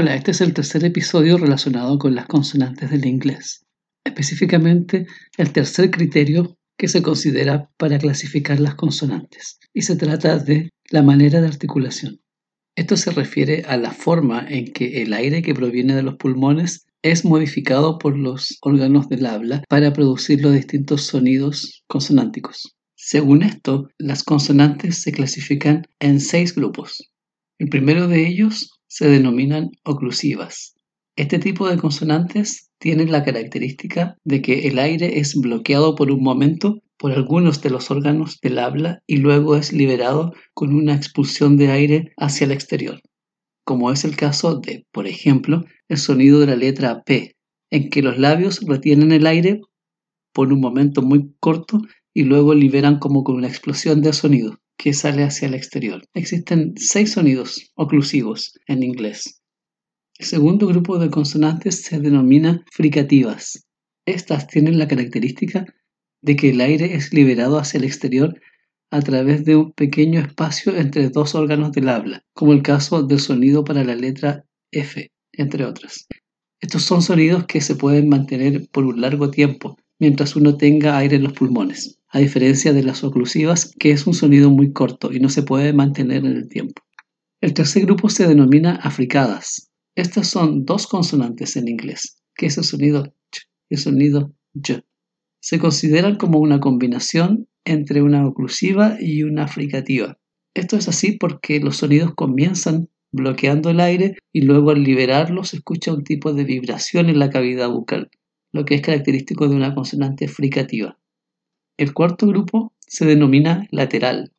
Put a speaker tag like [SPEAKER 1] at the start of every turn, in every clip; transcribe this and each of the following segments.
[SPEAKER 1] Hola, este es el tercer episodio relacionado con las consonantes del inglés, específicamente el tercer criterio que se considera para clasificar las consonantes, y se trata de la manera de articulación. Esto se refiere a la forma en que el aire que proviene de los pulmones es modificado por los órganos del habla para producir los distintos sonidos consonánticos. Según esto, las consonantes se clasifican en seis grupos. El primero de ellos se denominan oclusivas. Este tipo de consonantes tienen la característica de que el aire es bloqueado por un momento por algunos de los órganos del habla y luego es liberado con una expulsión de aire hacia el exterior, como es el caso de, por ejemplo, el sonido de la letra P, en que los labios retienen el aire por un momento muy corto y luego liberan como con una explosión de sonido que sale hacia el exterior. Existen seis sonidos oclusivos en inglés. El segundo grupo de consonantes se denomina fricativas. Estas tienen la característica de que el aire es liberado hacia el exterior a través de un pequeño espacio entre dos órganos del habla, como el caso del sonido para la letra F, entre otras. Estos son sonidos que se pueden mantener por un largo tiempo mientras uno tenga aire en los pulmones a diferencia de las oclusivas, que es un sonido muy corto y no se puede mantener en el tiempo. El tercer grupo se denomina africadas. Estas son dos consonantes en inglés, que es el sonido ch y el sonido y. Se consideran como una combinación entre una oclusiva y una fricativa. Esto es así porque los sonidos comienzan bloqueando el aire y luego al liberarlo se escucha un tipo de vibración en la cavidad bucal, lo que es característico de una consonante fricativa. El cuarto grupo se denomina lateral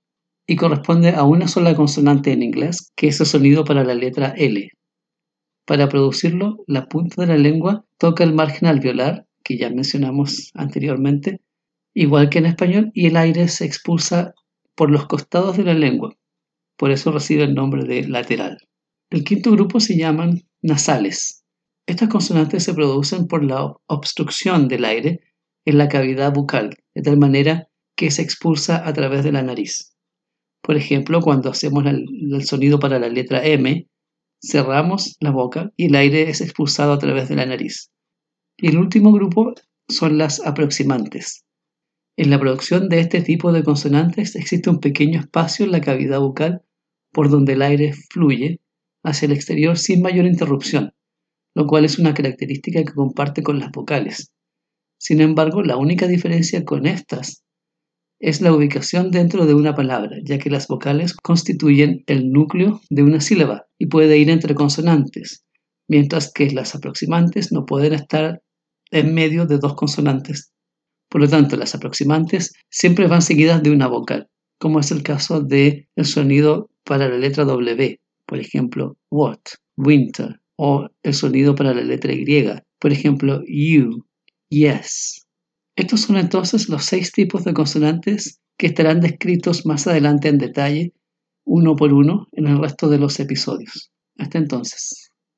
[SPEAKER 1] y corresponde a una sola consonante en inglés, que es el sonido para la letra L. Para producirlo, la punta de la lengua toca el margen alveolar, que ya mencionamos anteriormente, igual que en español, y el aire se expulsa por los costados de la lengua. Por eso recibe el nombre de lateral. El quinto grupo se llaman nasales. Estas consonantes se producen por la obstrucción del aire en la cavidad bucal, de tal manera que se expulsa a través de la nariz. Por ejemplo, cuando hacemos el, sonido para la letra M, cerramos la boca y el aire es expulsado a través de la nariz. Y el último grupo son las aproximantes. En la producción de este tipo de consonantes existe un pequeño espacio en la cavidad bucal por donde el aire fluye hacia el exterior sin mayor interrupción, lo cual es una característica que comparte con las vocales. Sin embargo, la única diferencia con estas es la ubicación dentro de una palabra, ya que las vocales constituyen el núcleo de una sílaba y puede ir entre consonantes, mientras que las aproximantes no pueden estar en medio de dos consonantes. Por lo tanto, las aproximantes siempre van seguidas de una vocal, como es el caso del el sonido para la letra W, por ejemplo, what, winter, o el sonido para la letra Y, por ejemplo, you, Yes. Estos son entonces los seis tipos de consonantes que estarán descritos más adelante en detalle, uno por uno, en el resto de los episodios. Hasta entonces.